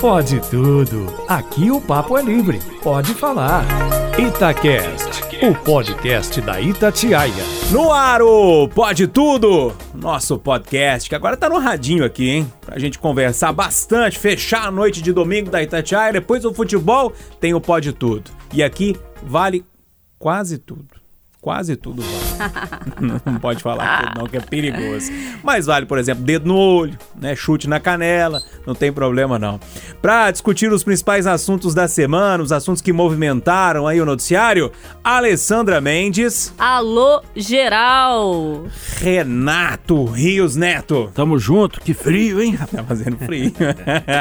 Pode tudo. Aqui o papo é livre. Pode falar. Itacast, o podcast da Itatiaia. No ar, o Pode Tudo, nosso podcast, que agora tá no radinho aqui, hein? Pra gente conversar bastante, fechar a noite de domingo da Itatiaia, depois do futebol tem o Pode Tudo. E aqui vale quase tudo. Quase tudo vale. não pode falar tudo não, que é perigoso. Mas vale, por exemplo, dedo no olho, né? Chute na canela, não tem problema não. Para discutir os principais assuntos da semana, os assuntos que movimentaram aí o noticiário, Alessandra Mendes. Alô, geral! Renato Rios Neto. Tamo junto, que frio, hein? Tá fazendo frio.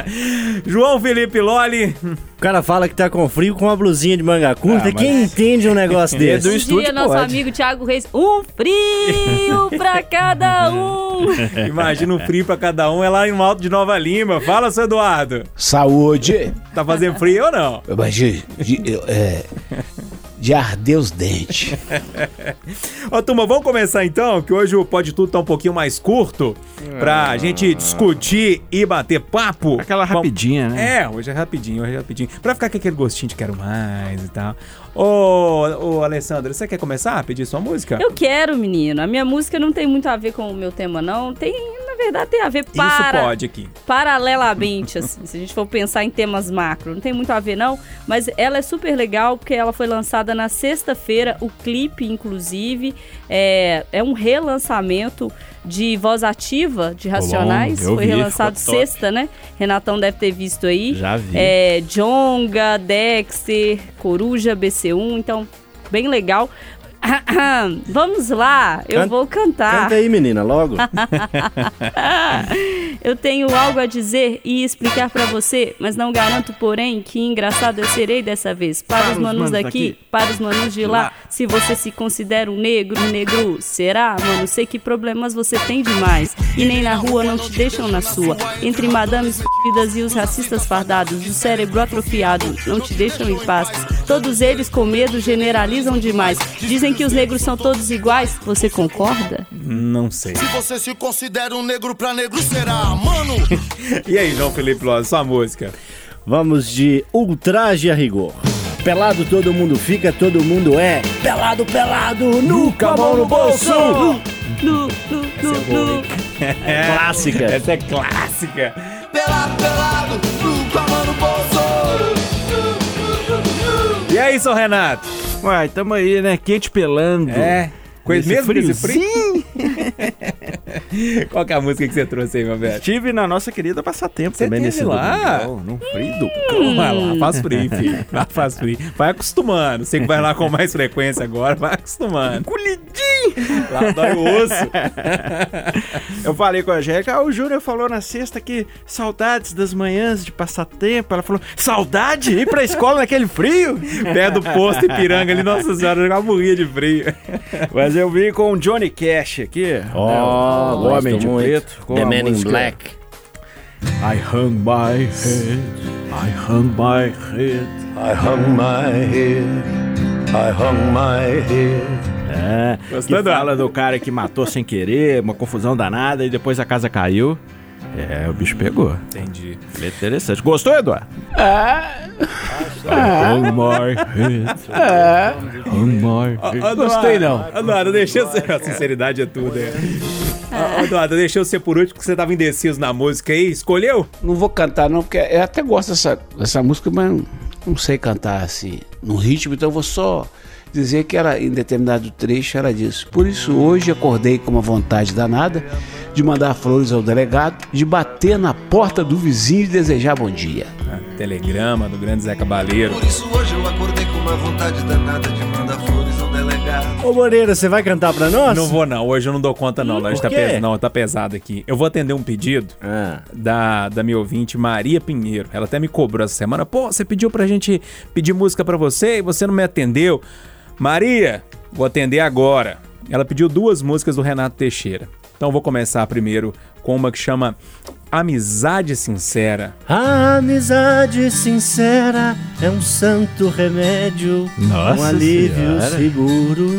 João Felipe Loli. O cara fala que tá com frio com uma blusinha de manga curta. Ah, mas- Quem entende um negócio É desse? do Esse dia, estúdio nosso pode. amigo Thiago Reis, um frio pra cada um! Imagina o frio pra cada um, é lá em Alto de Nova Lima. Fala, seu Eduardo. Saúde! Tá fazendo frio ou não? Mas de, de, é, de arder os dentes. Ô, turma, vamos começar então, que hoje o Pode Tudo tá um pouquinho mais curto, pra gente discutir e bater papo. Aquela rapidinha, né? É, hoje é rapidinho, hoje é rapidinho. Pra ficar com aquele gostinho de quero mais e tal. Ô, ô Alessandra, você quer começar a pedir sua música? Eu quero, menino. A minha música não tem muito a ver com o meu tema, não. Tem, na verdade, tem a ver Isso para, pode aqui. paralelamente, assim, se a gente for pensar em temas macro. Não tem muito a ver, não, mas ela é super legal porque ela foi lançada na sexta-feira, o clipe, inclusive, é, é um relançamento de Voz Ativa, de Racionais. foi vi, relançado sexta, né? Renatão deve ter visto aí. Já vi. É, Jonga, Dexter, Coruja, BC1, então, bem legal. Vamos lá, eu Canta- vou cantar. Canta aí, menina, logo. Eu tenho algo a dizer e explicar pra você, mas não garanto, porém, que engraçado eu serei dessa vez. Para, os manos daqui, para os manos de lá, se você se considera um negro, negro, será? Mano, sei que problemas você tem demais. E nem na rua não te deixam na sua. Entre madames e os racistas fardados, o cérebro atrofiado, não te deixam em paz. Todos eles com medo generalizam demais. Dizem que os negros são todos iguais. Você concorda? Não sei. Se você se considera um negro pra negro será, mano. E aí, João Felipe Loz, sua música? Vamos de ultraje a rigor. Pelado todo mundo fica, todo mundo é. Pelado, pelado, nunca a mão no bolso. Nu, nu, nu, nu. Clássica. Essa é clássica. Pelado, pelado, nunca E aí, seu Renato? Uai, tamo aí, né? Quente pelando. É. Com Esse mesmo friozinho. frio? Qual é a música que você trouxe aí, meu velho? Estive na nossa querida Passatempo Você também nesse lá? domingão, No frio do Vai lá, faz frio, filho. Lá faz frio. Vai acostumando. Você que vai lá com mais frequência agora, vai acostumando. Colhidinho! Lá dói o osso. Eu falei com a Angélica, ah, o Júnior falou na sexta que saudades das manhãs de passatempo. Ela falou, saudade? Ir pra escola naquele frio? Pé do posto Ipiranga ali, nossa senhora, eu morria de frio. Mas eu vim com o Johnny Cash aqui. Ó, né, o gosto Homem de muito. Preto. com The a Man in música Black. I hung my head, I hung my head. I hung my head, I hung my head. É, Gostou, que fala do cara que matou sem querer, uma confusão danada, e depois a casa caiu. É, o bicho pegou. Entendi. É interessante. Gostou, Eduardo? I hung my head. Hung my head. Gostei, não. Eduardo, deixa. A sinceridade é tudo, é. Ô, Eduardo, deixa eu ser por último, porque você tava indeciso na música aí. Escolheu? Não vou cantar, não, porque eu até gosto dessa, dessa música, mas não, não sei cantar assim, no ritmo, então eu vou só dizer que era, em determinado trecho era disso. Por isso, hoje acordei com uma vontade danada de mandar flores ao delegado, de bater na porta do vizinho e desejar bom dia. Ah, telegrama do grande Zé Cabaleiro. Por isso hoje eu acordei com uma vontade danada de mandar flores. Ô Moreira, você vai cantar pra nós? Não vou não, hoje eu não dou conta não, hoje por tá, pes... não, tá pesado aqui. Eu vou atender um pedido Ah, da, da minha ouvinte Maria Pinheiro. Ela até me cobrou essa semana. Pô, você pediu pra gente pedir música pra você e você não me atendeu. Maria, vou atender agora. Ela pediu duas músicas do Renato Teixeira. Então eu vou começar primeiro com uma que chama Amizade Sincera. A amizade sincera é um santo remédio, Nossa um alívio Senhora. seguro.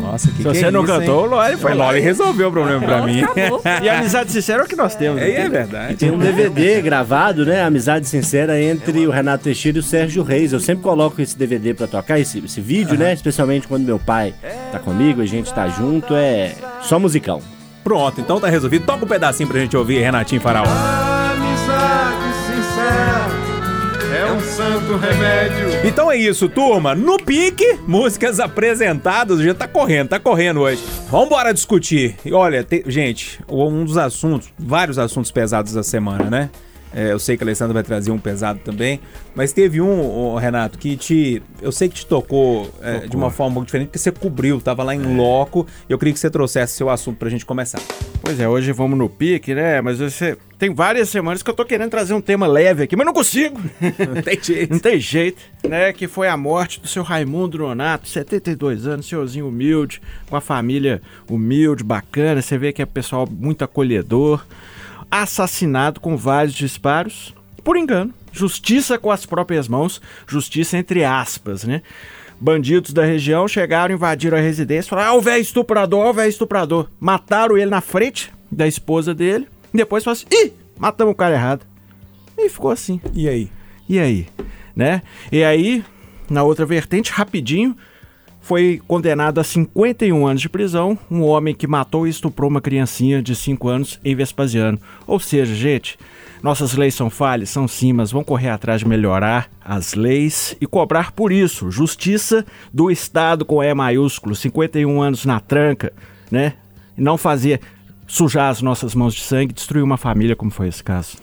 Nossa, que Se que você é não isso, cantou, hein? o Lore foi. Loli resolveu o problema pra mim. Acabou. E a amizade sincera é o que nós temos. É, é verdade. Tem um DVD gravado, né? Amizade Sincera entre o Renato Teixeira e o Sérgio Reis. Eu sempre coloco esse DVD pra tocar, esse, esse vídeo, né? Especialmente quando meu pai tá comigo, a gente tá junto, é só musicão. Pronto, então tá resolvido. Toca um pedacinho pra gente ouvir Renatinho Faraó. Amizade sincera é um santo remédio. Então é isso, turma. No pique, músicas apresentadas. Já tá correndo, tá correndo hoje. Vambora discutir. E olha, te- gente, um dos assuntos, vários assuntos pesados da semana, né? É, eu sei que a Alessandra vai trazer um pesado também, mas teve um, Renato, que te. Eu sei que te tocou, é, de uma forma um pouco diferente, porque você cobriu, tava lá em loco. E eu queria que você trouxesse seu assunto pra gente começar. Pois é, hoje vamos no pique, né? Mas você tem várias semanas que eu tô querendo trazer um tema leve aqui, mas não consigo. Não tem jeito. Não tem jeito, né? Que foi a morte do seu Raimundo Nonato, 72 anos, senhorzinho humilde, com a família humilde, bacana. Você vê que é pessoal muito acolhedor. Assassinado com vários disparos, por engano. Justiça com as próprias mãos, justiça entre aspas, né? Bandidos da região chegaram, invadiram a residência, falaram: ah, o velho estuprador, ó, o velho estuprador. Mataram ele na frente da esposa dele. E depois falaram assim: ih, matamos o cara errado. E ficou assim. E aí? E aí? Né? E aí, na outra vertente, rapidinho, foi condenado a 51 anos de prisão um homem que matou e estuprou uma criancinha de 5 anos em Vespasiano. Ou seja, gente, nossas leis são falhas, são sim, mas vão correr atrás de melhorar as leis e cobrar por isso. Justiça do Estado com E maiúsculo, 51 anos na tranca, né? Não fazer sujar as nossas mãos de sangue, destruir uma família, como foi esse caso.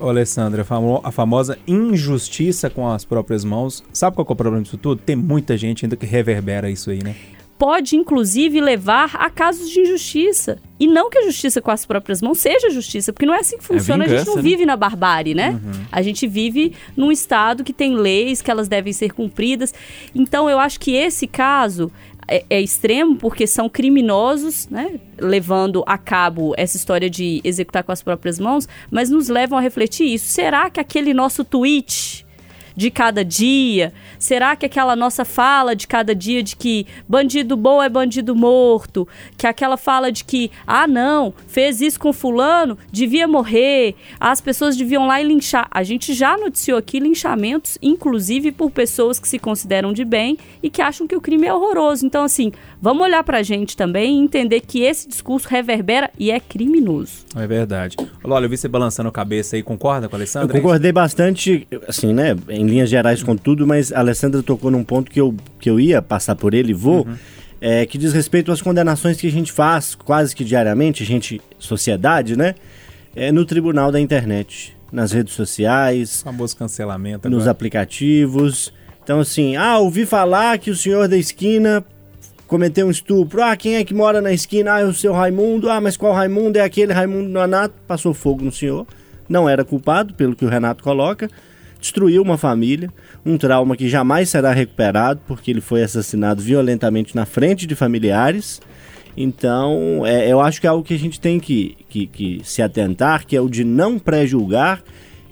Ô, Alessandra, a famo- a famosa injustiça com as próprias mãos. Sabe qual é o problema disso tudo? Tem muita gente ainda que reverbera isso aí, né? Pode, inclusive, levar a casos de injustiça. E não que a justiça com as próprias mãos seja justiça, porque não é assim que funciona. a gente vingança, não né? vive na barbárie, né? A gente vive num estado que tem leis, que elas devem ser cumpridas. Então, eu acho que esse caso é, é extremo, porque são criminosos, né? Levando a cabo essa história de executar com as próprias mãos, mas nos levam a refletir isso. Será que aquele nosso tweet de cada dia? Será que aquela nossa fala de cada dia de que bandido bom é bandido morto, que aquela fala de que, ah, não, fez isso com fulano, devia morrer, as pessoas deviam lá e linchar. A gente já noticiou aqui linchamentos, inclusive por pessoas que se consideram de bem e que acham que o crime é horroroso. Então, assim, vamos olhar pra gente também e entender que esse discurso reverbera e é criminoso. É verdade. Olha, eu vi você balançando a cabeça aí, concorda com a Eu Alessandra? concordei bastante, assim, né, em linhas gerais com tudo, mas a Alessandra tocou num ponto que eu, que eu ia passar por ele e vou, é, que diz respeito às condenações que a gente faz quase que diariamente, a gente, sociedade, né, é, no tribunal da internet, nas redes sociais, O famoso cancelamento nos agora. aplicativos. Então, assim, ah, ouvi falar que o senhor da esquina cometeu um estupro. Ah, quem é que mora na esquina? Ah, é o seu Raimundo. Ah, mas qual Raimundo? É aquele Raimundo Nonato. Passou fogo no senhor. Não era culpado, pelo que o Renato coloca. Destruiu uma família. Um trauma que jamais será recuperado, porque ele foi assassinado violentamente na frente de familiares. Então, é, eu acho que é algo que a gente tem que, que, que se atentar, que é o de não pré-julgar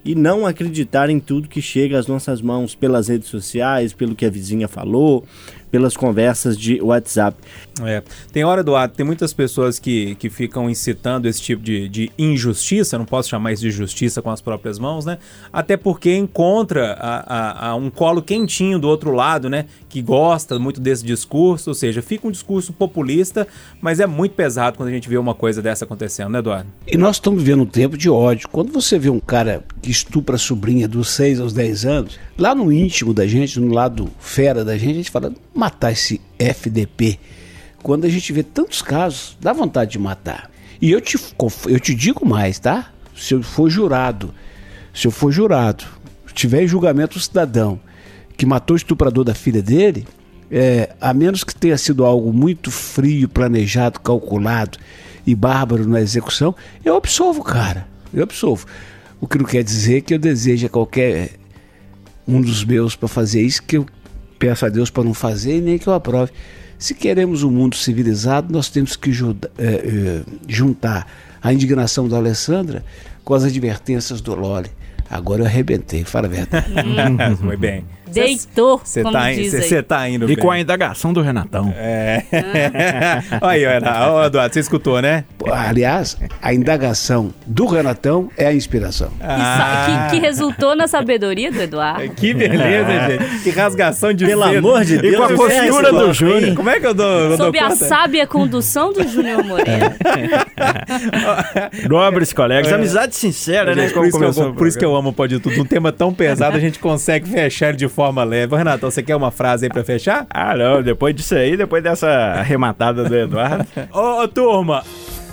e não acreditar em tudo que chega às nossas mãos pelas redes sociais, pelo que a vizinha falou, pelas conversas de WhatsApp. É. Tem hora, Eduardo, tem muitas pessoas que, que ficam incitando esse tipo de, de injustiça, não posso chamar isso de justiça com as próprias mãos, né? Até porque encontra a, a- a um colo quentinho do outro lado, né? Que gosta muito desse discurso, ou seja, fica um discurso populista, mas é muito pesado quando a gente vê uma coisa dessa acontecendo, né, Eduardo? E nós estamos vivendo um tempo de ódio. Quando você vê um cara que estupra a sobrinha dos 6 aos 10 anos, lá no íntimo da gente, no lado fera da gente, a gente fala, matar esse FDP. Quando a gente vê tantos casos, dá vontade de matar. E eu te, eu te digo mais, tá? Se eu for jurado, se eu for jurado, tiver em julgamento o cidadão que matou o estuprador da filha dele, é, a menos que tenha sido algo muito frio, planejado, calculado e bárbaro na execução, eu absolvo, cara. Eu absolvo. O que não quer dizer que eu deseje a qualquer um dos meus para fazer isso, que eu peço a Deus para não fazer e nem que eu aprove. Se queremos um mundo civilizado, nós temos que é, é, juntar a indignação da Alessandra com as advertências do Loli. Agora eu arrebentei, fala a verdade. Foi bem. Deitou, Você como tá, diz cê- aí. cê tá indo E bem. com a indagação do Renatão. É. Aí, ó, Eduardo, você escutou, né? Pô, Aliás, a indagação do Renatão é a inspiração. Que, sa- que- que resultou na sabedoria do Eduardo. Que beleza, gente. Que rasgação de Pelo cedo. amor de E Deus. com a postura do Júnior. Como é que eu dou, eu dou Sob a sábia condução do Júnior Moreira. Nobres colegas, amizade sincera, né? Gente, por, como isso que eu, por isso que eu amo o Pode Tudo. Um tema tão pesado, a gente consegue fechar ele de forma leve. Renato, você quer uma frase aí pra fechar? Ah, não, depois disso aí, depois dessa arrematada do Eduardo. Ô, ô, turma!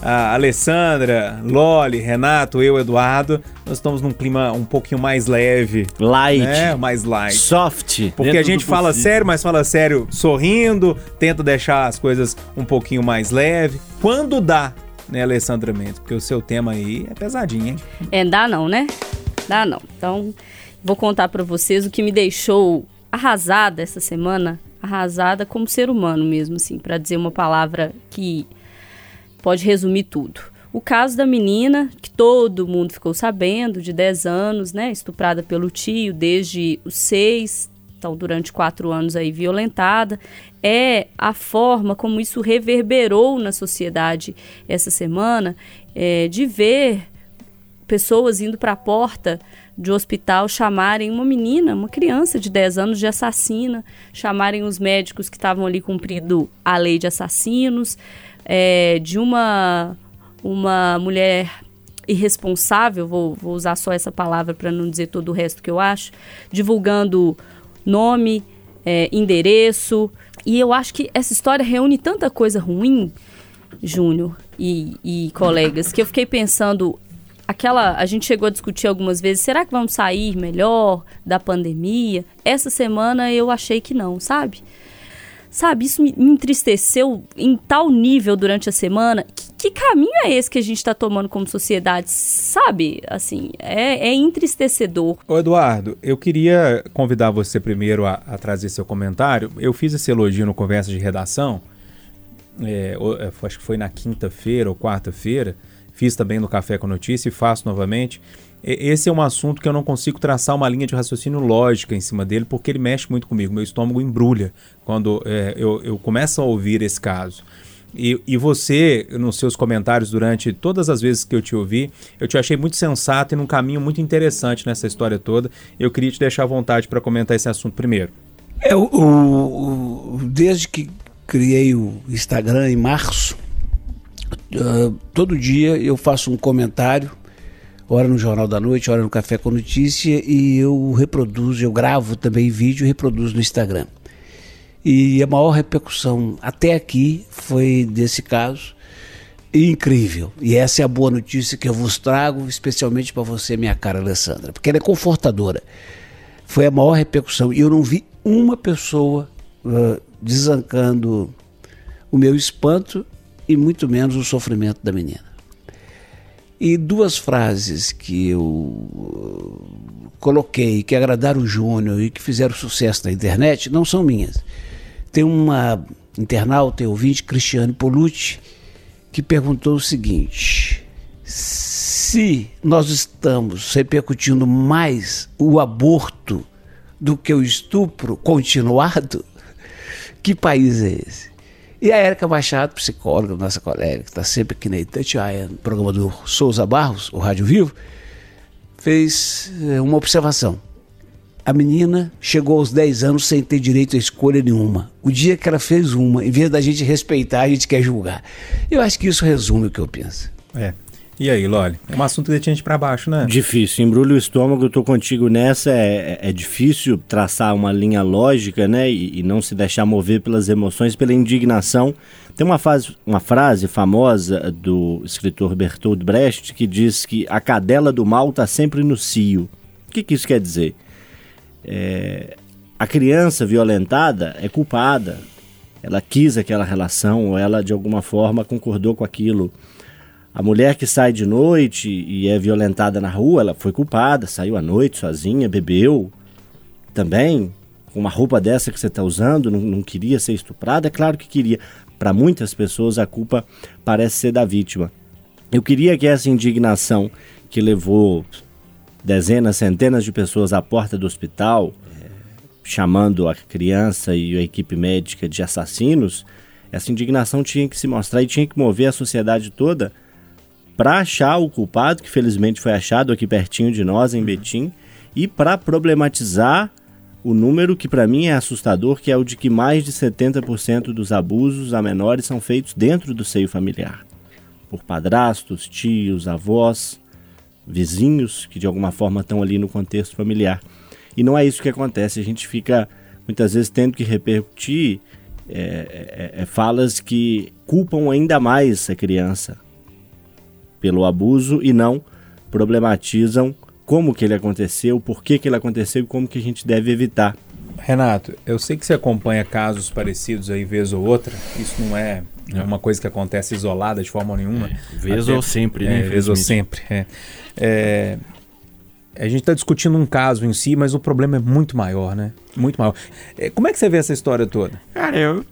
A Alessandra, Loli, Renato, eu, Eduardo, nós estamos num clima um pouquinho mais leve, Light, né? Mais light. soft. Porque a gente fala possível. sério, mas fala sério sorrindo, tenta deixar as coisas um pouquinho mais leve. Quando dá, né, Alessandra Mendes? Porque o seu tema aí é pesadinho, hein? É, dá não, né? Dá não. Então, vou contar pra vocês o que me deixou arrasada essa semana, arrasada como ser humano mesmo, assim, pra dizer uma palavra que pode resumir tudo. O caso da menina, que todo mundo ficou sabendo, de 10 anos, né, estuprada pelo tio desde os 6, então durante quatro anos aí violentada, é a forma como isso reverberou na sociedade essa semana, é, de ver pessoas indo para a porta de hospital chamarem uma menina, uma criança de 10 anos de assassina, chamarem os médicos que estavam ali cumprindo a lei de assassinos, é, de uma, uma mulher irresponsável, vou, vou usar só essa palavra para não dizer todo o resto que eu acho, divulgando nome, é, endereço. E eu acho que essa história reúne tanta coisa ruim, Júnior e, e colegas, que eu fiquei pensando. Aquela, a gente chegou a discutir algumas vezes, será que vamos sair melhor da pandemia? Essa semana eu achei que não, sabe? Sabe, isso me me entristeceu em tal nível durante a semana. Que, que caminho é esse que a gente está tomando como sociedade? Sabe, assim, é, é entristecedor. Ô Eduardo, eu queria convidar você primeiro a, a trazer seu comentário. Eu fiz esse elogio no Conversa de Redação, é, é, acho que foi na quinta-feira ou quarta-feira. Fiz também no Café com Notícia e faço novamente. Esse é um assunto que eu não consigo traçar uma linha de raciocínio lógica em cima dele, porque ele mexe muito comigo. Meu estômago embrulha quando é, eu, eu começo a ouvir esse caso. E, e você, nos seus comentários durante todas as vezes que eu te ouvi, eu te achei muito sensato e num caminho muito interessante nessa história toda. Eu queria te deixar à vontade para comentar esse assunto primeiro. É, o- desde que criei o Instagram em março, ah, todo dia eu faço um comentário, hora no Jornal da Noite, hora no Café com Notícia, e eu reproduzo, eu gravo também vídeo e reproduzo no Instagram. E a maior repercussão até aqui foi desse caso. Incrível. E essa é a boa notícia que eu vos trago, especialmente para você, minha cara Alessandra, porque ela é confortadora. Foi a maior repercussão. E eu não vi uma pessoa ah, desancando o meu espanto e muito menos o sofrimento da menina. E duas frases que eu uh, coloquei, que agradaram o Júnior e que fizeram sucesso na internet, não são minhas. Tem uma internauta e ouvinte, Cristiane Polucci, que perguntou o seguinte: se nós estamos repercutindo mais o aborto do que o estupro continuado, que país é esse? E a Érica Machado, psicóloga, nossa colega, que está sempre aqui na Itatiaia, no programa do Souza Barros, o Rádio Vivo, fez eh, uma observação. A menina chegou aos 10 anos sem ter direito a escolha nenhuma. O dia que ela fez uma, em vez da gente respeitar, a gente quer julgar. Eu acho que isso resume o que eu penso. É. E aí, Loli? É um assunto que deixa a gente para baixo, né? Difícil, embrulha o estômago, eu tô contigo nessa. É, é- é difícil traçar uma linha lógica, né? E, e não se deixar mover pelas emoções, pela indignação. Tem uma, fase, uma frase famosa do escritor Bertolt Brecht que diz que a cadela do mal está sempre no cio. O que, que isso quer dizer? É, a criança violentada é culpada. Ela quis aquela relação, ou ela de alguma forma concordou com aquilo. A mulher que sai de noite e é violentada na rua, ela foi culpada, saiu à noite sozinha, bebeu também, com uma roupa dessa que você está usando, não, não queria ser estuprada? É claro que queria. Para muitas pessoas, a culpa parece ser da vítima. Eu queria que essa indignação que levou dezenas, centenas de pessoas à porta do hospital, eh, chamando a criança e a equipe médica de assassinos, essa indignação tinha que se mostrar e tinha que mover a sociedade toda para achar o culpado, que felizmente foi achado aqui pertinho de nós, em Betim, e para problematizar o número que para mim é assustador, que é o de que mais de 70% dos abusos a menores são feitos dentro do seio familiar. Por padrastos, tios, avós, vizinhos, que de alguma forma estão ali no contexto familiar. E não é isso que acontece, a gente fica muitas vezes tendo que repercutir é, é, é, falas que culpam ainda mais a criança pelo abuso e não problematizam como que ele aconteceu, por que, que ele aconteceu e como que a gente deve evitar. Renato, eu sei que você acompanha casos parecidos aí vez ou outra. Isso não é, é uma coisa que acontece isolada de forma nenhuma. É, vez Até, ou sempre, né? É, vez ou sempre. É. é a gente está discutindo um caso em si, mas o problema é muito maior, né? Muito maior. É, como é que você vê essa história toda? Cara, eu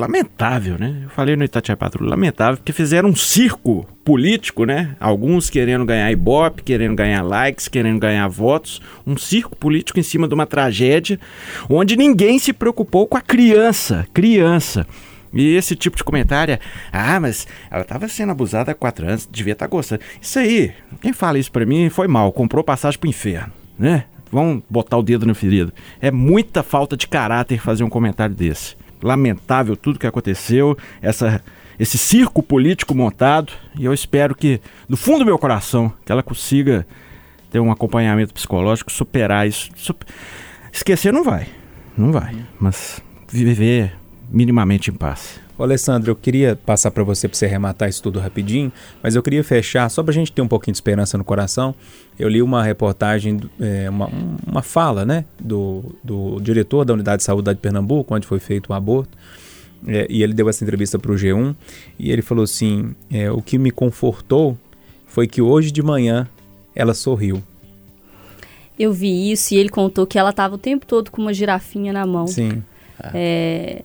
lamentável, né? Eu falei no Itatiaia Patrulha, lamentável, porque fizeram um circo político, né? Alguns querendo ganhar ibope, querendo ganhar likes, querendo ganhar votos, um circo político em cima de uma tragédia onde ninguém se preocupou com a criança, criança. E esse tipo de comentário é, ah, mas ela estava sendo abusada há quatro anos, devia estar tá gostando. Isso aí, quem fala isso para mim foi mal, comprou passagem pro inferno, né? Vamos botar o dedo no ferido. É muita falta de caráter fazer um comentário desse lamentável tudo que aconteceu, essa, esse circo político montado, e eu espero que, no fundo do meu coração, que ela consiga ter um acompanhamento psicológico, superar isso. Super... Esquecer não vai, não vai, mas viver minimamente em paz. Ô Alessandro, eu queria passar para você para você rematar isso tudo rapidinho, mas eu queria fechar, só para a gente ter um pouquinho de esperança no coração. Eu li uma reportagem, é, uma, uma fala né, do, do diretor da Unidade de Saúde de Pernambuco, onde foi feito o aborto, é, e ele deu essa entrevista para o G1, e ele falou assim: é, o que me confortou foi que hoje de manhã ela sorriu. Eu vi isso e ele contou que ela estava o tempo todo com uma girafinha na mão. Sim. É,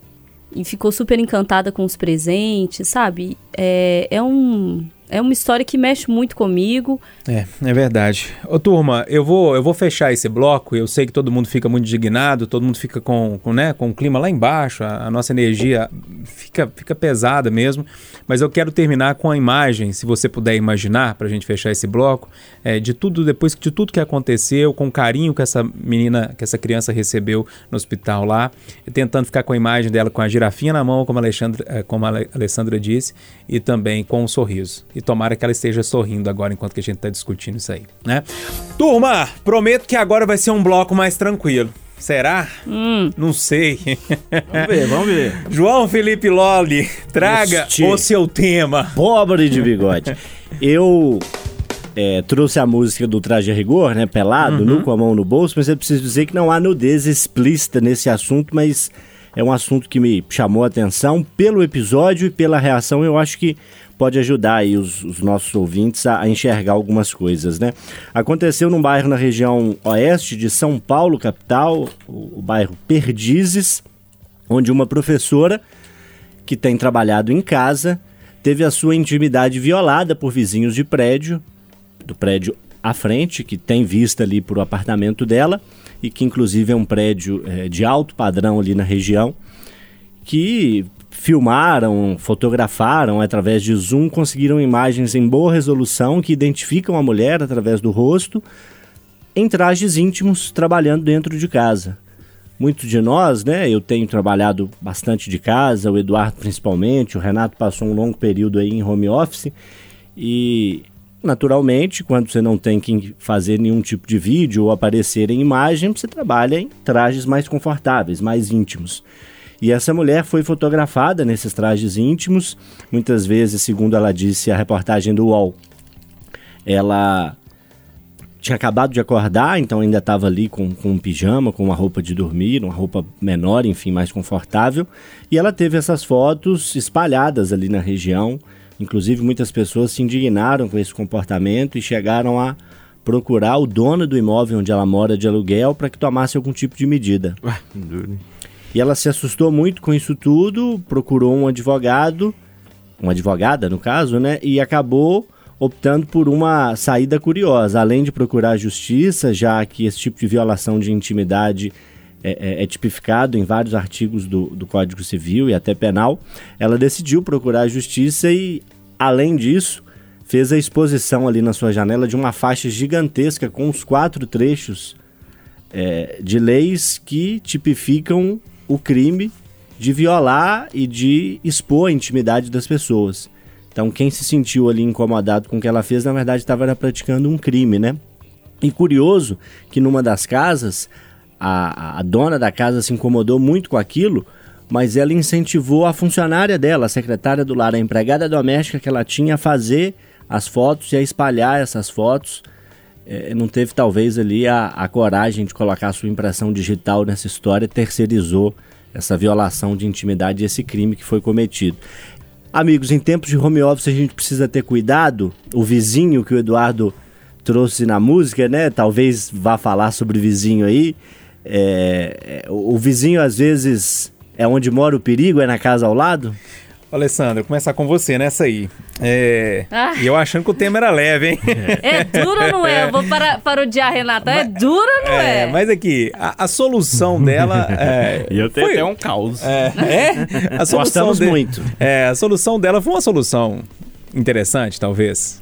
e ficou super encantada com os presentes, sabe? É, é um é uma história que mexe muito comigo. É, é verdade. Ô turma, eu vou, eu vou fechar esse bloco. Eu sei que todo mundo fica muito indignado, todo mundo fica com, com, né, com o clima lá embaixo, a, a nossa energia fica, fica pesada mesmo. Mas eu quero terminar com a imagem, se você puder imaginar, para a gente fechar esse bloco, é, de tudo, depois de tudo que aconteceu, com o carinho que essa menina, que essa criança recebeu no hospital lá, tentando ficar com a imagem dela com a girafinha na mão, como a Alexandra, é, como a Alessandra disse, e também com um sorriso. E tomara que ela esteja sorrindo agora enquanto que a gente está discutindo isso aí, né? Turma, prometo que agora vai ser um bloco mais tranquilo. Será? Hum. Não sei. Vamos ver, vamos ver. João Felipe Loli, traga este o seu tema. Pobre de bigode. Eu é, trouxe a música do Traje a Rigor, né? Pelado, uhum. nu com a mão no bolso, mas eu preciso dizer que não há nudez explícita nesse assunto, mas é um assunto que me chamou a atenção pelo episódio e pela reação. Eu acho que pode ajudar aí os, os nossos ouvintes a, a, enxergar algumas coisas, né? Aconteceu num bairro na região oeste de São Paulo, capital, o, o bairro Perdizes, onde uma professora que tem trabalhado em casa teve a sua intimidade violada por vizinhos de prédio, do prédio à frente, que tem vista ali para o apartamento dela e que inclusive é um prédio é, de alto padrão ali na região, que filmaram, fotografaram através de zoom, conseguiram imagens em boa resolução que identificam a mulher através do rosto em trajes íntimos trabalhando dentro de casa. Muitos de nós, né? Eu tenho trabalhado bastante de casa, o Eduardo principalmente, o Renato passou um longo período aí em home office e naturalmente, quando você não tem que fazer nenhum tipo de vídeo ou aparecer em imagem, você trabalha em trajes mais confortáveis, mais íntimos. E essa mulher foi fotografada nesses trajes íntimos, muitas vezes, segundo ela disse a reportagem do UOL. Ela tinha acabado de acordar, então ainda estava ali com, com um pijama, com uma roupa de dormir, uma roupa menor, enfim, mais confortável. E ela teve essas fotos espalhadas ali na região. Inclusive, muitas pessoas se indignaram com esse comportamento e chegaram a procurar o dono do imóvel onde ela mora de aluguel para que tomasse algum tipo de medida. Ué, e ela se assustou muito com isso tudo, procurou um advogado, uma advogada no caso, né? E acabou optando por uma saída curiosa. Além de procurar justiça, já que esse tipo de violação de intimidade é, é, é tipificado em vários artigos do, do Código Civil e até penal, ela decidiu procurar a justiça e, além disso, fez a exposição ali na sua janela de uma faixa gigantesca com os quatro trechos é, de leis que tipificam o crime de violar e de expor a intimidade das pessoas. Então, quem se sentiu ali incomodado com o que ela fez, na verdade, estava praticando um crime, né? E curioso que numa das casas, a, a dona da casa se incomodou muito com aquilo, mas ela incentivou a funcionária dela, a secretária do lar, a empregada doméstica que ela tinha a fazer as fotos e a espalhar essas fotos. É, não teve talvez ali a, a coragem de colocar a sua impressão digital nessa história, terceirizou essa violação de intimidade e esse crime que foi cometido. Amigos, em tempos de home office a gente precisa ter cuidado. O vizinho que o Eduardo trouxe na música, né? Talvez vá falar sobre vizinho aí. É, é o vizinho às vezes é onde mora o perigo, é na casa ao lado? Alessandro, começar com você nessa aí. É... Ah. E eu achando que o tema era leve, hein? É dura, não é? Eu vou para, parodiar a Renata. É dura, não é? é? Mas aqui, a, a solução dela. É, e eu tenho foi... até um caos. É, é? A solução Gostamos de... muito. É, a solução dela foi uma solução interessante, talvez.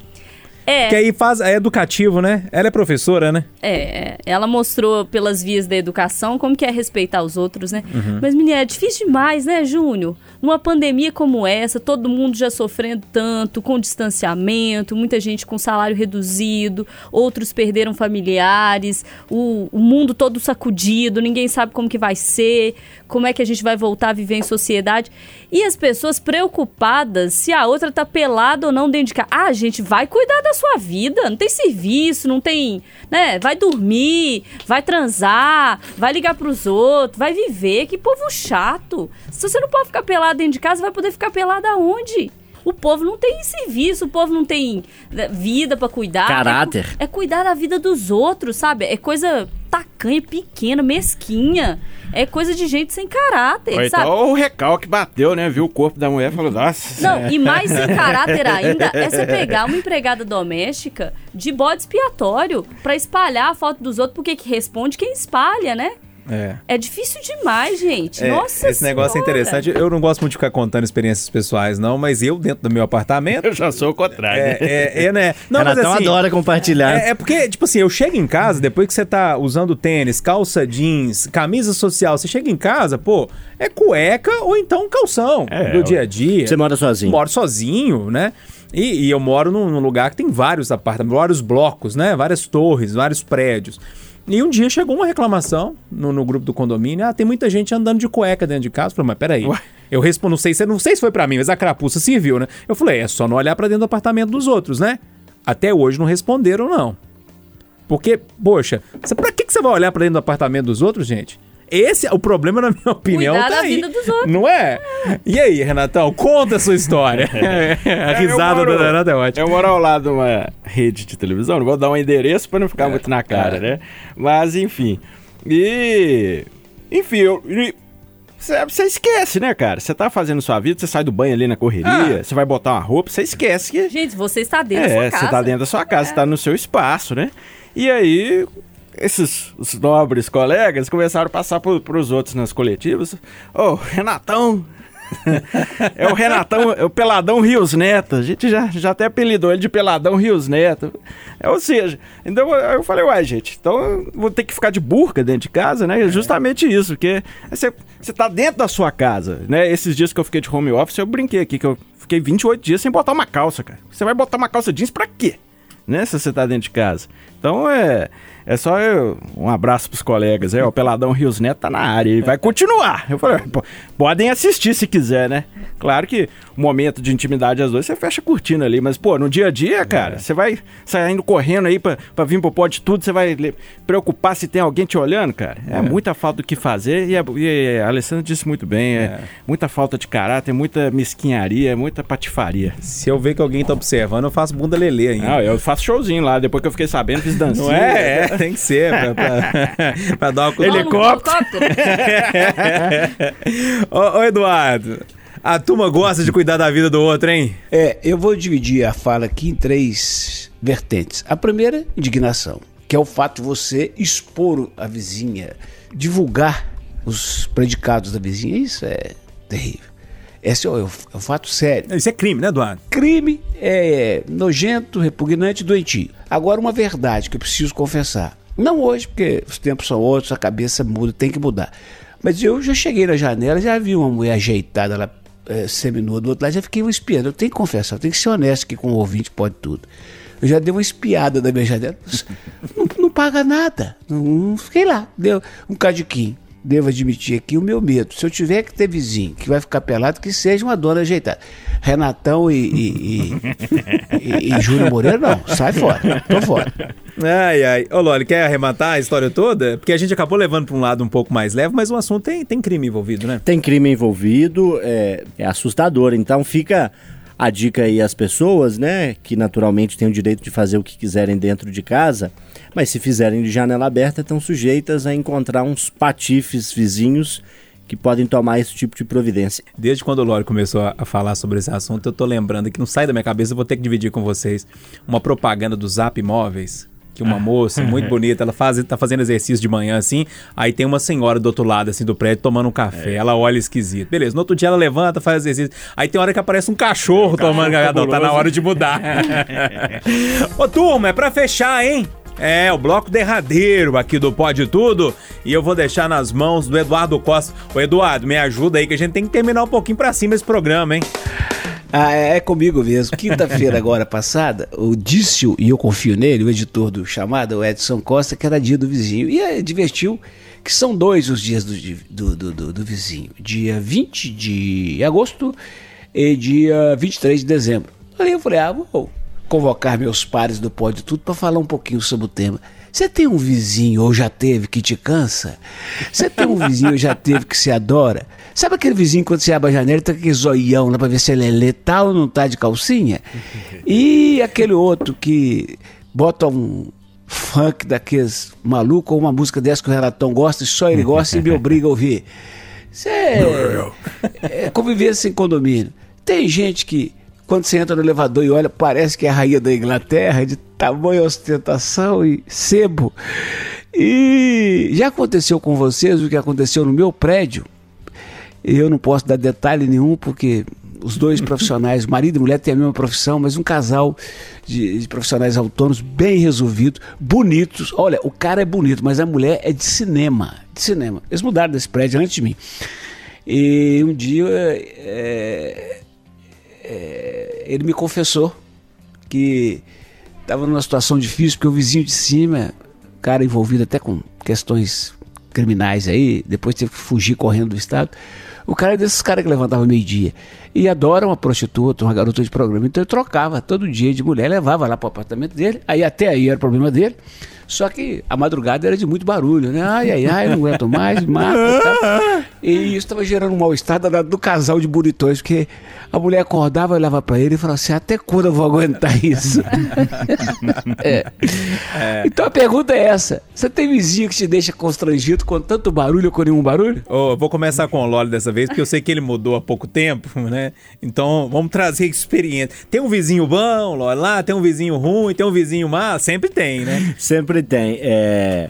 É. Que aí faz, é educativo, né? Ela é professora, né? É, ela mostrou pelas vias da educação como que é respeitar os outros, né? Uhum. Mas, menina, é difícil demais, né, Júnior? Numa pandemia como essa, todo mundo já sofrendo tanto, com distanciamento, muita gente com salário reduzido, outros perderam familiares, o, o mundo todo sacudido, ninguém sabe como que vai ser, como é que a gente vai voltar a viver em sociedade. E as pessoas preocupadas se a outra tá pelada ou não dentro de casa. Ah, gente, vai cuidar da sua vida, não tem serviço, não tem, né? Vai dormir, vai transar, vai ligar pros outros, vai viver, que povo chato. Se você não pode ficar pelado dentro de casa, vai poder ficar pelado aonde? O povo não tem serviço, o povo não tem né, vida para cuidar. Caráter. É, é, cuidar da vida dos outros, sabe? É coisa tacanha, pequena, mesquinha. É coisa de gente sem caráter, Ou sabe? Então o recalque bateu, né? Viu o corpo da mulher e falou, nossa. Não, e mais sem caráter ainda é você pegar uma empregada doméstica de bode expiatório para espalhar a foto dos outros, porque que responde quem espalha, né? É. é difícil demais, gente. É, Nossa Esse negócio é interessante. Eu não gosto muito de ficar contando experiências pessoais, não, mas eu, dentro do meu apartamento. Eu já sou o contrário. É, é, é né? Não, Renatão mas assim, adora compartilhar. É, é, porque, tipo assim, eu chego em casa, depois que você tá usando tênis, calça jeans, camisa social, você chega em casa, pô, é cueca ou então calção é, do dia a dia. Você mora sozinho? Moro sozinho, né? E, e eu moro num, num lugar que tem vários apartamentos, vários blocos, né? Várias torres, vários prédios. E um dia chegou uma reclamação no, no grupo do condomínio. Ah, tem muita gente andando de cueca dentro de casa. Eu falei, mas peraí. Ué? Eu respondo, não sei, se, não sei se foi para mim, mas a crapuça serviu, né? Eu falei, é só não olhar para dentro do apartamento dos outros, né? Até hoje não responderam, não. Porque, poxa, pra que, que você vai olhar para dentro do apartamento dos outros, gente? Esse é o problema, na minha opinião. Cuidar tá da aí. vida dos outros. Não é? E aí, Renatão, conta a sua história. a risada moro, do Renato é ótima. Eu moro ao lado de uma rede de televisão, não vou dar um endereço para não ficar é, muito na cara, é. né? Mas, enfim. E. Enfim, eu. Você esquece, né, cara? Você tá fazendo sua vida, você sai do banho ali na correria, você ah. vai botar uma roupa, você esquece que. Gente, você está dentro é, da sua casa. Você tá dentro da sua casa, você é. tá no seu espaço, né? E aí, esses os nobres colegas começaram a passar para os outros nas coletivas. Ô, oh, Renatão! é o Renatão, é o Peladão Rios Neto. A gente já, já até apelidou ele de Peladão Rios Neto. É, ou seja, então eu falei, uai, gente, então vou ter que ficar de burca dentro de casa, né? É justamente isso, porque você, você tá dentro da sua casa, né? Esses dias que eu fiquei de home office, eu brinquei aqui que eu fiquei 28 dias sem botar uma calça, cara. Você vai botar uma calça jeans pra quê? Né? Se você tá dentro de casa. Então é. É só eu, um abraço pros colegas. É, o Peladão Rios Neto tá na área e vai continuar. Eu falei, podem assistir se quiser, né? Claro que o momento de intimidade às vezes você fecha curtindo ali, mas, pô, no dia a dia, cara, é. você vai saindo correndo aí pra, pra vir pro pode tudo, você vai preocupar se tem alguém te olhando, cara. É, é. muita falta do que fazer e a, e a Alessandra disse muito bem, é. é. muita falta de caráter, muita mesquinharia, muita patifaria. Se eu ver que alguém tá observando, eu faço bunda lelê ainda. Não, eu faço showzinho lá, depois que eu fiquei sabendo, fiz dancinha. Não é? é tem que ser, pra, pra, pra dar uma... Helicóptero. ô, ô, Eduardo, a turma gosta de cuidar da vida do outro, hein? É, eu vou dividir a fala aqui em três vertentes. A primeira, indignação. que é o fato de você expor a vizinha, divulgar os predicados da vizinha. Isso é terrível. Esse é o, é o fato sério. Isso é crime, né, Eduardo? Crime é nojento, repugnante, doentio. Agora, uma verdade que eu preciso confessar. Não hoje, porque os tempos são outros, a cabeça muda, tem que mudar. Mas eu já cheguei na janela, já vi uma mulher ajeitada lá, é, seminua do outro lado, já fiquei espiando. Eu tenho que confessar, eu tenho que ser honesto aqui com o ouvinte, pode tudo. Eu já dei uma espiada da minha janela. Não, não paga nada. Não, não fiquei lá. Deu um cadiquinho devo admitir aqui o meu medo. Se eu tiver que ter vizinho que vai ficar pelado, que seja uma dona ajeitada. Renatão e, e, e, e, e Júlio Moreira, não. Sai fora. Tô fora. Ai, ai. Ô, Loli, quer arrematar a história toda? Porque a gente acabou levando para um lado um pouco mais leve, mas o assunto tem, tem crime envolvido, né? Tem crime envolvido, é, é assustador. Então fica a dica aí às pessoas, né, que naturalmente têm o direito de fazer o que quiserem dentro de casa, mas se fizerem de janela aberta, estão sujeitas a encontrar uns patifes vizinhos que podem tomar esse tipo de providência. Desde quando o Lore começou a falar sobre esse assunto, eu tô lembrando que não sai da minha cabeça, eu vou ter que dividir com vocês uma propaganda do Zap Imóveis que uma moça muito bonita, ela faz, tá fazendo exercício de manhã assim, aí tem uma senhora do outro lado assim do prédio tomando um café, é. ela olha esquisito. Beleza, no outro dia ela levanta, faz exercício. Aí tem hora que aparece um cachorro é, tomando café, não, tá na hora de mudar. Ô turma, é pra fechar, hein? É, o bloco derradeiro aqui do Pode Tudo. E eu vou deixar nas mãos do Eduardo Costa. Ô, Eduardo, me ajuda aí que a gente tem que terminar um pouquinho pra cima esse programa, hein? Ah, é, é comigo mesmo. Quinta-feira agora passada, o Dício, e eu confio nele, o editor do chamado, o Edson Costa, que era dia do vizinho. E é, divertiu que são dois os dias do, do, do, do, do vizinho. Dia 20 de agosto e dia 23 de dezembro. Aí eu falei, ah, vou convocar meus pares do Pode Tudo para falar um pouquinho sobre o tema. Você tem um vizinho ou já teve que te cansa? Você tem um vizinho ou já teve que se adora? Sabe aquele vizinho quando você abre a janela tá aquele zoião lá pra ver se ele é letal ou não tá de calcinha? E aquele outro que bota um funk daqueles maluco ou uma música dessa que o Renatão gosta e só ele gosta e me obriga a ouvir. Isso é, é conviver sem condomínio. Tem gente que quando você entra no elevador e olha, parece que é a rainha da Inglaterra, de tamanha ostentação e sebo. E já aconteceu com vocês o que aconteceu no meu prédio? Eu não posso dar detalhe nenhum, porque os dois profissionais, marido e mulher, têm a mesma profissão, mas um casal de, de, profissionais autônomos bem resolvidos, bonitos. Olha, o cara é bonito, mas a mulher é de cinema. De cinema. Eles mudaram desse prédio antes de mim. E um dia é, é, ele me confessou que estava numa situação difícil, porque o vizinho de cima, cara envolvido até com questões criminais aí, depois teve que fugir correndo do estado. O cara é desses caras que levantava meio-dia. E adora uma prostituta, uma garota de programa. Então eu trocava todo dia de mulher, levava lá para o apartamento dele. Aí até aí era problema dele. Só que a madrugada era de muito barulho, né? Ai, ai, ai, não aguento mais, mata e tal. E isso estava gerando um mal-estar do casal de bonitões, porque a mulher acordava, olhava para ele e falava assim: até quando eu vou aguentar isso? é. É. Então a pergunta é essa: você tem vizinho que te deixa constrangido com tanto barulho ou com nenhum barulho? Oh, vou começar com o Loli dessa vez, porque eu sei que ele mudou há pouco tempo, né? Então vamos trazer experiência. Tem um vizinho bom, Loli, lá, tem um vizinho ruim, tem um vizinho má, sempre tem, né? Sempre tem. É...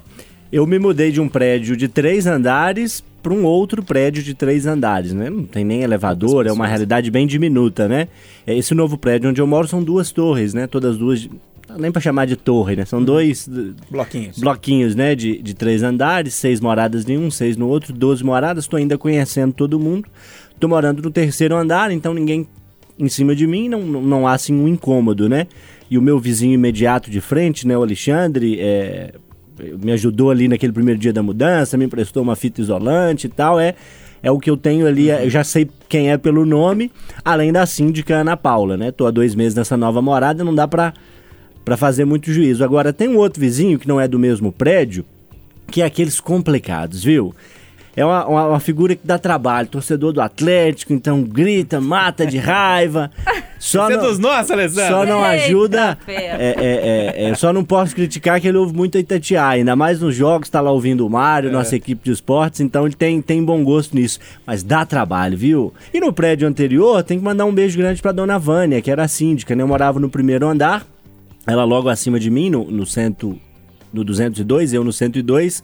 Eu me mudei de um prédio de três andares para um outro prédio de três andares, né? Não tem nem elevador, é uma realidade bem diminuta, né? É, esse novo prédio onde eu moro são duas torres, né? Todas duas nem para chamar de torre, né? São uhum. dois bloquinhos, bloquinhos, né? De, de três andares, seis moradas em um, seis no outro, doze moradas. Estou ainda conhecendo todo mundo. Estou morando no terceiro andar, então ninguém em cima de mim, não, não há assim um incômodo, né? E o meu vizinho imediato de frente, né? O Alexandre, é, me ajudou ali naquele primeiro dia da mudança, me emprestou uma fita isolante e tal, é é o que eu tenho ali, eu já sei quem é pelo nome, além da síndica Ana Paula, né? Tô há dois meses nessa nova morada, não dá pra, pra fazer muito juízo. Agora, tem um outro vizinho que não é do mesmo prédio, que é aqueles complicados, viu? É uma, uma, uma, figura que dá trabalho. Torcedor do Atlético, então grita, mata de raiva. Só Você é não, é dos nossos, Alessandro. Só não ajuda. É, é, é, é, só não posso criticar que ele ouve muito a Itatiaia. Ainda mais nos jogos, tá lá ouvindo o Mário, nossa equipe de esportes. Então ele tem, tem bom gosto nisso. Mas dá trabalho, viu? E no prédio anterior, tem que mandar um beijo grande pra dona Vânia, que era a síndica, né? Eu morava no primeiro andar. Ela logo acima de mim, no, no centro no 202, eu no 102.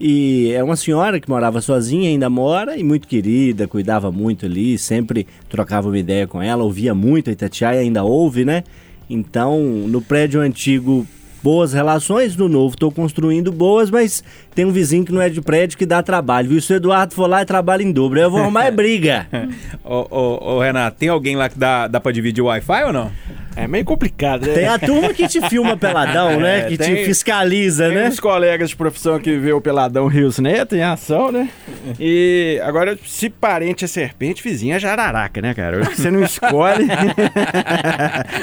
E é uma senhora que morava sozinha, ainda mora, e muito querida, cuidava muito ali, sempre trocava uma ideia com ela, ouvia muito a Itatiaia, ainda ouve, né? Então, no prédio antigo, boas relações, no novo estou construindo boas, mas tem um vizinho que não é de prédio que dá trabalho, viu? Se o Eduardo for lá, trabalha em dobro, eu vou arrumar é briga. Ô, ô, ô, Renato, tem alguém lá que dá, dá pra dividir o Wi-Fi ou não? É meio complicado, né? Tem a turma que te filma peladão, né? É, Que tem- te fiscaliza, Tem né? uns colegas de profissão que vê o Peladão Rios Neto em ação, né? E agora, se parente é serpente, vizinho é jararaca, né, cara? Você não escolhe.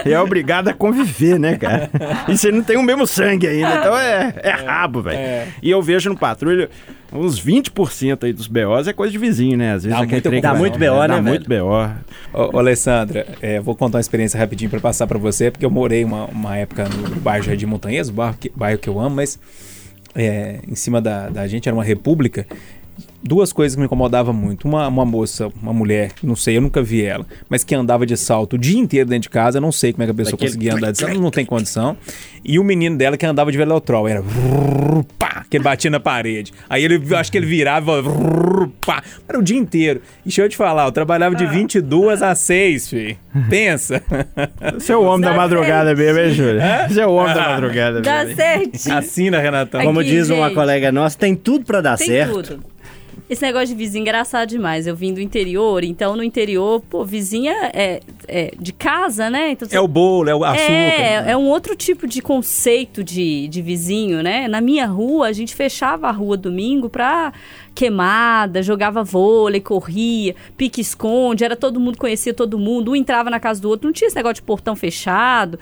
e é obrigado a conviver, né, cara? E você não tem o mesmo sangue ainda, então é, é rabo, velho. E eu vejo no patrulha. Uns 20% aí dos BOs é coisa de vizinho, né? Às vezes Dá é que muita trem Dá que- muito BO, Dá né, muito BO. Ô, ô, Alessandra, é, vou contar uma experiência rapidinho pra passar pra você, porque eu morei uma, uma época no bairro Jardim Montanhês, bairro que, bairro que eu amo, mas é, em cima da, da gente era uma república. Duas coisas que me incomodavam muito. Uma, uma moça, uma mulher, não sei, eu nunca vi ela, mas que andava de salto o dia inteiro dentro de casa, eu não sei como é que a pessoa Daquele- conseguia andar de salto, não tem condição. E o menino dela que andava de velotrol, era pá, que ele batia na parede. Aí ele, eu acho que ele virava, pá, era o dia inteiro. E deixa eu te falar, eu trabalhava de 22 a 6, filho. Pensa. Você é o homem da madrugada mesmo, hein, Júlio? Você é o homem da madrugada Dá mesmo. certinho. Assina, Renatão. Como diz uma gente. colega nossa, tem tudo pra dar Tem certo. tudo. Esse negócio de vizinho é engraçado demais. Eu vim do interior, então no interior, pô, vizinha é, é de casa, né? Então, É o bolo, é o açúcar. É, é um outro tipo de conceito de, de vizinho, né? Na minha rua, a gente fechava a rua domingo pra queimada, jogava vôlei, corria, pique-esconde, era todo mundo conhecia todo mundo, um entrava na casa do outro, não tinha esse negócio de portão fechado.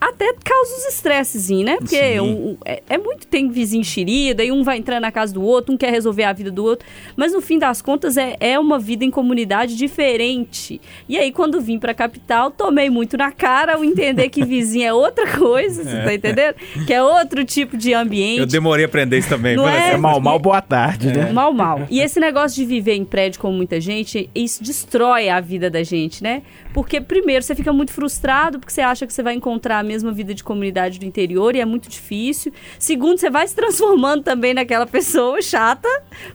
Até causa os estresses, né? Porque um- é, é muito. Tem vizinho enxerida, e um vai entrando na casa do outro, um quer resolver a vida do outro. Mas no fim das contas, é, é uma vida em comunidade diferente. E aí, quando vim pra capital, tomei muito na cara ao entender que vizinho é outra coisa, você tá entendendo? Que é outro tipo de ambiente. Eu demorei a aprender isso também. Não é? É mal, mal, boa tarde, né? Mal, mal. E esse negócio de viver em prédio com muita gente, isso destrói a vida da gente, né? Porque, primeiro, você fica muito frustrado porque você acha que você vai encontrar mesma vida de comunidade do interior e é muito difícil. Segundo, você vai se transformando também naquela pessoa chata,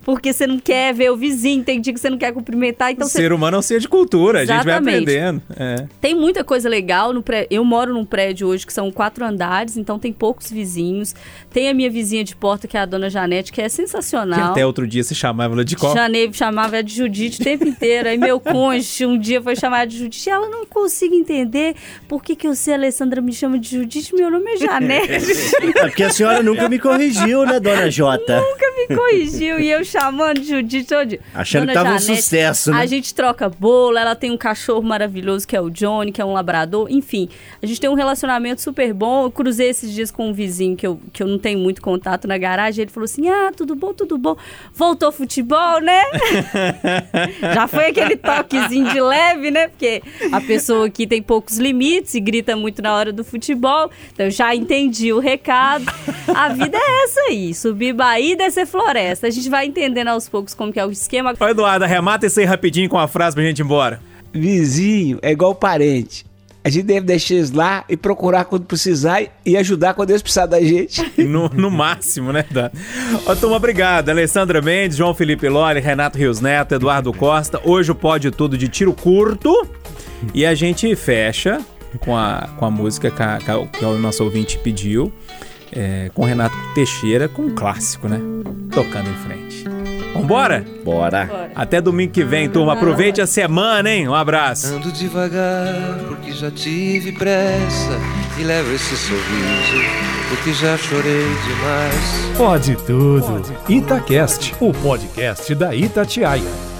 porque você não quer ver o vizinho, tem dia que você não quer cumprimentar, então O você ser humano é um ser de cultura, a gente vai Exatamente. aprendendo. É. tem muita coisa legal no prédio. Eu moro num prédio hoje que são quatro andares, então tem poucos vizinhos. Tem a minha vizinha de porta, que é a dona Janete, que é Que sensacional. até outro dia se chamava ela de qual? Janeiro chamava ela de Judite o tempo inteiro. Aí meu cônjuge um dia foi chamar de Judite. Ela não consigo entender por que, que eu sei, Alessandra, me chama de Judite. Meu nome é Janete. É porque a senhora nunca me corrigiu, né, dona Jota? Nunca me corrigiu. E eu chamando de Judite. Achando que Dona tava um Janete, sucesso, né? A gente troca bolo. Ela tem um cachorro maravilhoso que é o Johnny, que é um labrador. Enfim, a gente tem um relacionamento super bom. Eu cruzei esses dias com um vizinho que eu, que eu não tenho muito contato na garagem. Ele falou assim: Ah, tudo bom, tudo bom. Voltou futebol, né? Já foi aquele toquezinho de leve, né? Porque a pessoa aqui tem poucos limites e grita muito na hora do futebol. Então eu já entendi o recado. A vida é essa aí: subir Bahia e descer floresta. A gente vai entendendo aos poucos como que é o esquema. Ô, Eduardo, arremata isso aí rapidinho com a frase pra gente ir embora. Vizinho é igual parente. A gente deve deixar eles lá e procurar quando precisar e ajudar quando eles precisarem da gente. No, no máximo, né, Dan? Ô, turma, obrigado. Alessandra Mendes, João Felipe Loli, Renato Rios Neto, Eduardo Costa. Hoje o Pode Tudo de tiro curto. E a gente fecha com a, com a música que, a- que o nosso ouvinte pediu. é, com Renato Teixeira, com um clássico, né? Tocando em frente. Vambora? Bora. Até domingo que vem, turma. Aproveite a semana, hein? Um abraço. Ando devagar porque já tive pressa e levo esse sorriso porque já chorei demais. Pode tudo. Itacast, o podcast da Itatiaia.